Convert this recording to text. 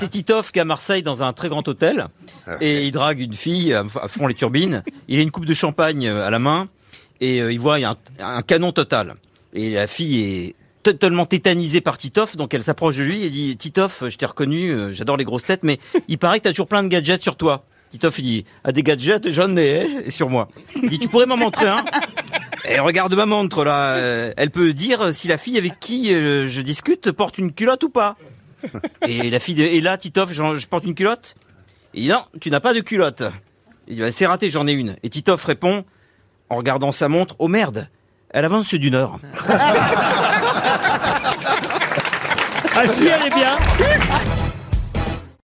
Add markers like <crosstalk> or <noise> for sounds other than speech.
c'est Titoff qui est à Marseille dans un très grand hôtel et il drague une fille à fond les turbines. Il a une coupe de champagne euh, à la main et euh, il voit il y a un, un canon total. Et la fille est totalement tétanisée par Titoff, donc elle s'approche de lui et dit Titoff, je t'ai reconnu, euh, j'adore les grosses têtes, mais il paraît que t'as toujours plein de gadgets sur toi. Titoff il dit ah des gadgets j'en ai hein, sur moi. Il dit tu pourrais m'en montrer un? Et regarde ma montre là, euh, elle peut dire si la fille avec qui je discute porte une culotte ou pas. <laughs> Et la fille de, et là Titoff, je porte une culotte Il dit non, tu n'as pas de culotte. Il dit bah, c'est raté, j'en ai une. Et Titoff répond en regardant sa montre, oh merde, elle avance d'une heure. <laughs> Ah si, elle est bien <laughs>